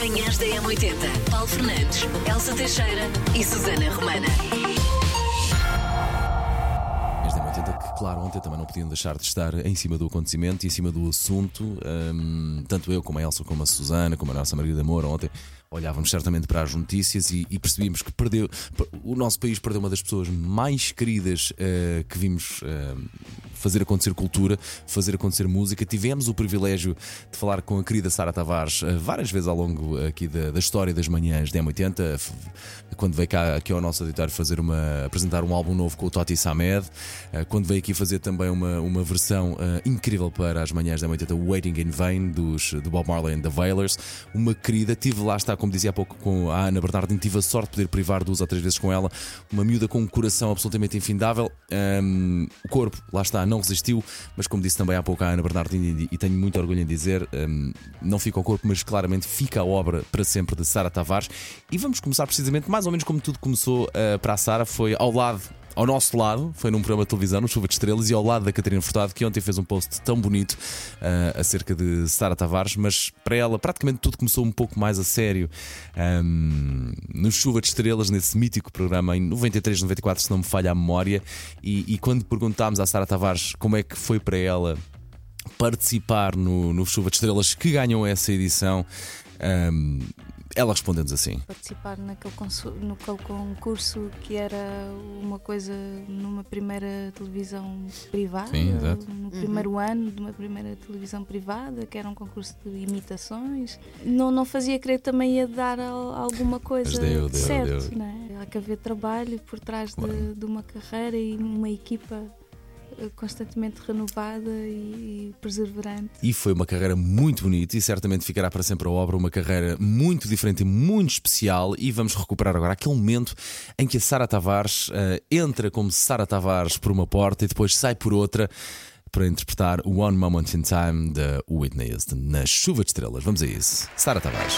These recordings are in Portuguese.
Manhãs da M80. Paulo Fernandes, Elsa Teixeira e Susana Romana. Desde a 80 que, claro, ontem também não podiam deixar de estar em cima do acontecimento e em cima do assunto. Tanto eu como a Elsa, como a Susana, como a nossa Margarida Moura ontem olhávamos certamente para as notícias e, e percebíamos que perdeu, o nosso país perdeu uma das pessoas mais queridas uh, que vimos uh, fazer acontecer cultura, fazer acontecer música. Tivemos o privilégio de falar com a querida Sara Tavares uh, várias vezes ao longo aqui da, da história das manhãs da M80, quando veio cá aqui ao nosso auditório fazer uma, apresentar um álbum novo com o Toti Samed, quando veio aqui fazer também uma, uma versão incrível para as manhãs da M80, Waiting in Vain, dos, do Bob Marley and the Wailers. Uma querida, tive lá está como dizia há pouco com a Ana Bernardino, tive a sorte de poder privar duas ou três vezes com ela. Uma miúda com um coração absolutamente infindável. Um, o corpo, lá está, não resistiu, mas como disse também há pouco a Ana Bernardino, e tenho muito orgulho em dizer, um, não fica o corpo, mas claramente fica a obra para sempre de Sara Tavares. E vamos começar precisamente, mais ou menos como tudo começou uh, para a Sara, foi ao lado ao nosso lado, foi num programa de televisão, no Chuva de Estrelas, e ao lado da Catarina Furtado, que ontem fez um post tão bonito uh, acerca de Sara Tavares, mas para ela praticamente tudo começou um pouco mais a sério um, no Chuva de Estrelas, nesse mítico programa em 93, 94, se não me falha a memória. E, e quando perguntámos à Sara Tavares como é que foi para ela participar no, no Chuva de Estrelas que ganhou essa edição. Um, ela respondeu-nos assim: Participar naquele, naquele concurso que era uma coisa numa primeira televisão privada, Sim, no uhum. primeiro ano de uma primeira televisão privada, que era um concurso de imitações. Não, não fazia crer que também ia dar alguma coisa deu, deu, certo. Deu. Né? Há que haver trabalho por trás claro. de, de uma carreira e uma equipa constantemente renovada e, perseverante. E foi uma carreira muito bonita e certamente ficará para sempre a obra uma carreira muito diferente e muito especial. E vamos recuperar agora aquele momento em que a Sara Tavares uh, entra como Sara Tavares por uma porta e depois sai por outra para interpretar One Moment in Time da Whitney Houston na Chuva de Estrelas. Vamos a isso. Sara Tavares.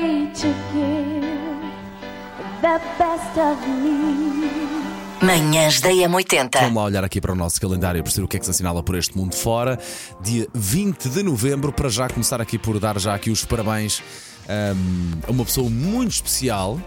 Day to give the best of me. Manhãs da M80. Vamos lá olhar aqui para o nosso calendário para perceber o que é que se assinala por este mundo fora. Dia 20 de novembro, para já começar aqui por dar já aqui os parabéns um, a uma pessoa muito especial,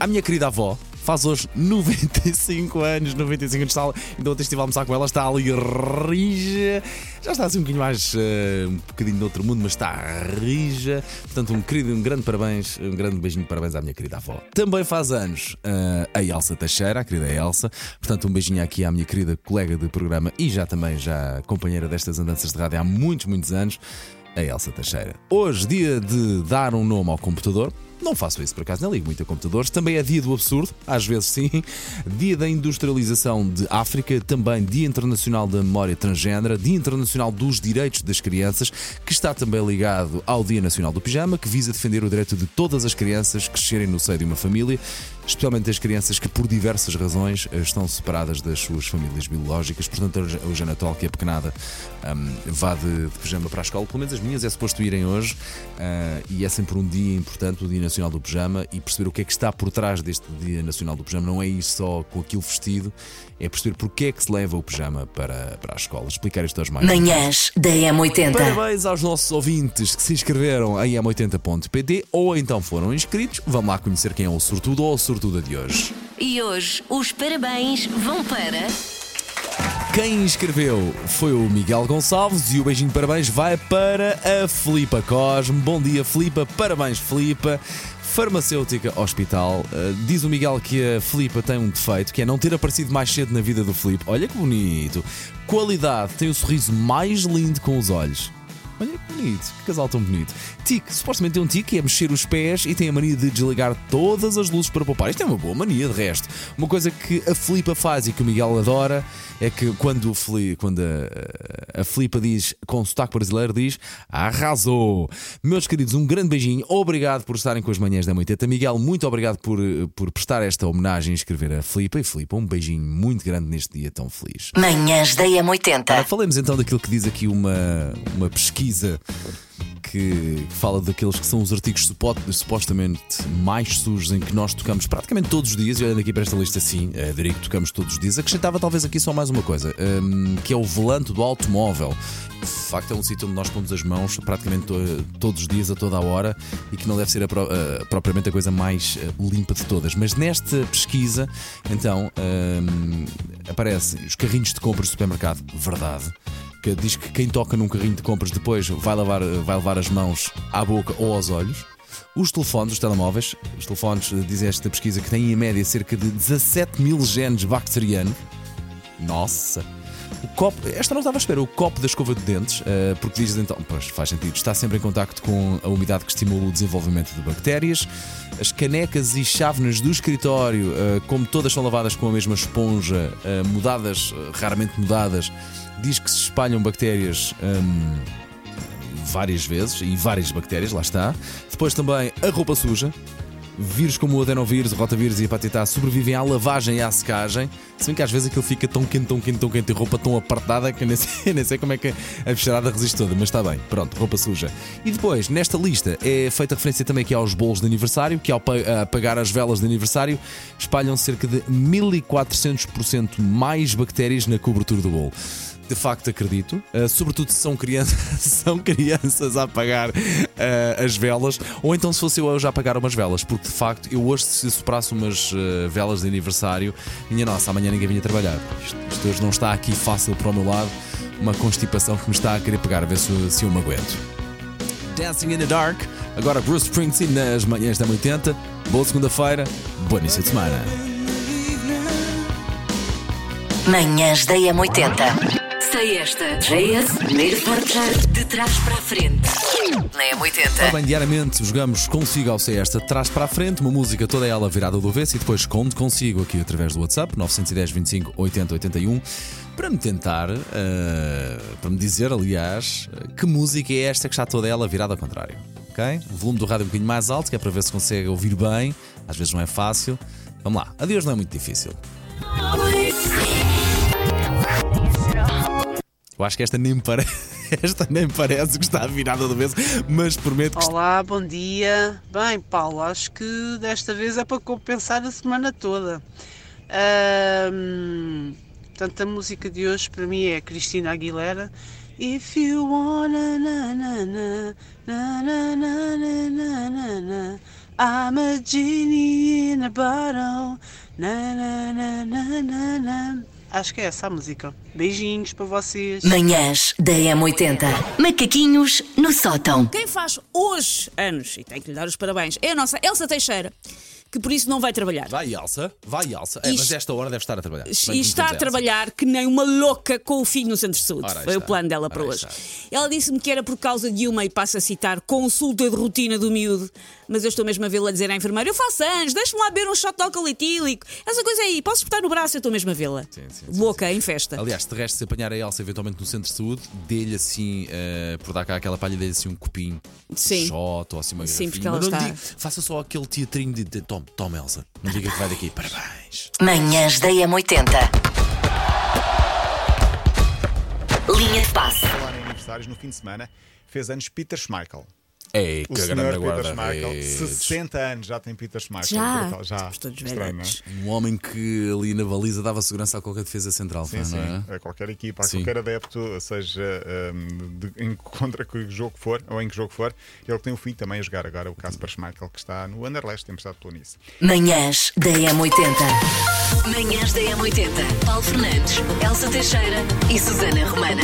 à minha querida avó, faz hoje 95 anos, 95 anos. Está, ainda ontem estive a almoçar com ela, está ali rija. Já está assim um bocadinho mais, uh, um bocadinho de outro mundo, mas está rija. Portanto, um querido, um grande parabéns, um grande beijinho de parabéns à minha querida avó. Também faz anos uh, a Elsa Teixeira, a querida Elsa. Portanto, um beijinho aqui à minha querida colega de programa e já também já companheira destas andanças de rádio há muitos, muitos anos a Elsa Teixeira. Hoje, dia de dar um nome ao computador. Não faço isso por acaso, não ligo muito a computadores. Também é dia do absurdo, às vezes sim. Dia da industrialização de África, também Dia Internacional da Memória Transgênera, Dia Internacional dos Direitos das Crianças, que está também ligado ao Dia Nacional do Pijama, que visa defender o direito de todas as crianças crescerem no seio de uma família, especialmente as crianças que por diversas razões estão separadas das suas famílias biológicas. Portanto, hoje a Natal, que é pequenada, um, vá de, de, pijama para a escola. Pelo menos as minhas é suposto irem hoje, uh, e é sempre um dia importante, o Dia Nacional do Pijama e perceber o que é que está por trás deste Dia Nacional do Pijama. Não é ir só com aquilo vestido, é perceber porque é que se leva o pijama para, para a escola. Explicar isto aos mais. Manhãs da M80. Parabéns aos nossos ouvintes que se inscreveram em m80.pt ou então foram inscritos. Vamos lá conhecer quem é o sortudo ou a sortuda de hoje. E hoje os parabéns vão para. Quem inscreveu foi o Miguel Gonçalves e o beijinho de parabéns vai para a Filipa Cosme. Bom dia, Filipa. Parabéns, Filipa. Farmacêutica Hospital. Uh, diz o Miguel que a Filipa tem um defeito, que é não ter aparecido mais cedo na vida do Filipe. Olha que bonito. Qualidade, tem o sorriso mais lindo com os olhos. Olha que bonito, que casal tão bonito. Tique, supostamente tem um tique, é mexer os pés e tem a mania de desligar todas as luzes para poupar. Isto é uma boa mania, de resto. Uma coisa que a Filipa faz e que o Miguel adora é que quando, Fili, quando a, a Filipa diz, com sotaque brasileiro, diz arrasou. Meus queridos, um grande beijinho. Obrigado por estarem com as manhãs da 80. Miguel, muito obrigado por, por prestar esta homenagem e escrever a Filipa. E Filipa, um beijinho muito grande neste dia tão feliz. Manhãs da Ora, M80. falemos então daquilo que diz aqui uma, uma pesquisa que fala daqueles que são os artigos supo- supostamente mais sujos em que nós tocamos praticamente todos os dias. E olhando aqui para esta lista, sim, eh, diria que tocamos todos os dias. Acrescentava talvez aqui só mais uma coisa, hum, que é o volante do automóvel. De facto, é um sítio onde nós pomos as mãos praticamente to- todos os dias, a toda a hora, e que não deve ser a pro- a- propriamente a coisa mais eh, limpa de todas. Mas nesta pesquisa, então, hum, aparecem os carrinhos de compras do supermercado. Verdade que diz que quem toca num carrinho de compras depois vai levar, vai levar as mãos à boca ou aos olhos. Os telefones, os telemóveis, os telefones, diz esta pesquisa que têm em média cerca de 17 mil genes bacterianos. Nossa! O copo, esta não estava à espera, o copo da escova de dentes, eh, porque diz então, pois faz sentido, está sempre em contacto com a umidade que estimula o desenvolvimento de bactérias. As canecas e chávenas do escritório, eh, como todas são lavadas com a mesma esponja, eh, mudadas, raramente mudadas, diz que se espalham bactérias. hum, várias vezes e várias bactérias, lá está. Depois também a roupa suja. Vírus como o adenovírus, o rotavírus e a hepatite A sobrevivem à lavagem e à secagem. Se bem que às vezes aquilo fica tão quente, tão quente, tão quente e roupa tão apertada que eu nem sei, nem sei como é que a bicharada resiste toda, mas está bem. Pronto, roupa suja. E depois, nesta lista, é feita referência também aqui aos bolos de aniversário, que ao pa- apagar as velas de aniversário espalham cerca de 1400% mais bactérias na cobertura do bolo. De facto acredito, uh, sobretudo se são crianças, são crianças a apagar uh, as velas, ou então se fosse eu hoje a apagar umas velas, porque de facto eu hoje se soprasse umas uh, velas de aniversário, minha nossa, amanhã ninguém vinha trabalhar. Isto, isto hoje não está aqui fácil para o meu lado, uma constipação que me está a querer pegar, a ver se, se eu me aguento. Dancing in the Dark, agora Bruce Springsteen nas manhãs da 80. Boa segunda-feira, boa início de semana. Manhãs da M80. Sei esta. JS, primeiro forjar de trás para a frente. Na Ora M80. bem, diariamente jogamos Consigo ao Sei Esta de trás para a frente, uma música toda ela virada do avesso e depois conto consigo aqui através do WhatsApp 910 25 80 81 para me tentar, eh, para me dizer, aliás, que música é esta que está toda ela virada ao contrário. Ok? O volume do rádio um bocadinho mais alto, que é para ver se consegue ouvir bem. Às vezes não é fácil. Vamos lá, adeus não é muito difícil. Eu acho que esta nem parece. Esta nem parece que está virada do avesso, mas prometo que Olá, bom dia. Bem, Paulo, acho que desta vez é para compensar a semana toda. Ahm, portanto, a música de hoje para mim é Cristina Aguilera. If you wanna na na na na na na na na na na I'm a genie in a bottle na na na na na na Acho que é essa a música. Beijinhos para vocês. Manhãs da M80. Macaquinhos no sótão. Quem faz hoje anos, e tem que lhe dar os parabéns, é a nossa Elsa Teixeira, que por isso não vai trabalhar. Vai, Elsa, vai, Elsa. É, mas esta hora deve estar a trabalhar. E está a trabalhar que nem uma louca com o filho no centro de saúde. Ora, Foi o está. plano dela para Ora, hoje. está. Ela disse-me que era por causa de uma, e passo a citar, consulta de rotina do miúdo. Mas eu estou mesmo a vê-la dizer à enfermeira: Eu faço anos, deixa-me lá beber um shot de álcool etílico. Essa coisa aí, posso espetar no braço? Eu estou mesmo a vê-la. Sim, sim, Louca, em festa. Aliás, de resto, se apanhar a Elsa eventualmente no centro de saúde, dê-lhe assim, eh, por dar cá aquela palha, dê-lhe assim um copinho Sim. shot ou assim uma Sim, garrafinha. porque ela Mas está- diga- faça só aquele teatrinho de, de toma, toma, Elsa. Não diga que vai daqui. Parabéns. Manhãs da M80. Linha de passe. falar em aniversários, no fim de semana, fez anos Peter Schmeichel. Ei, O que senhor grande Peter guarda Schmeichel, redes. 60 anos já tem Peter Schmeichel. Já? Brutal, já. Estamos todos Estranho, não é? velhotes. Um homem que ali na baliza dava segurança a qualquer defesa central, Sim, não sim. é? A qualquer equipa, a Sim. qualquer adepto, seja um, de, em contra que jogo for, ou em que jogo for, ele tem o fim também a jogar agora, o Casper Schmeichel, que está no Anderlecht, tem estado pelo Nice. Manhãs da M80. Manhãs da M80. Paulo Fernandes, Elsa Teixeira e Susana Romana.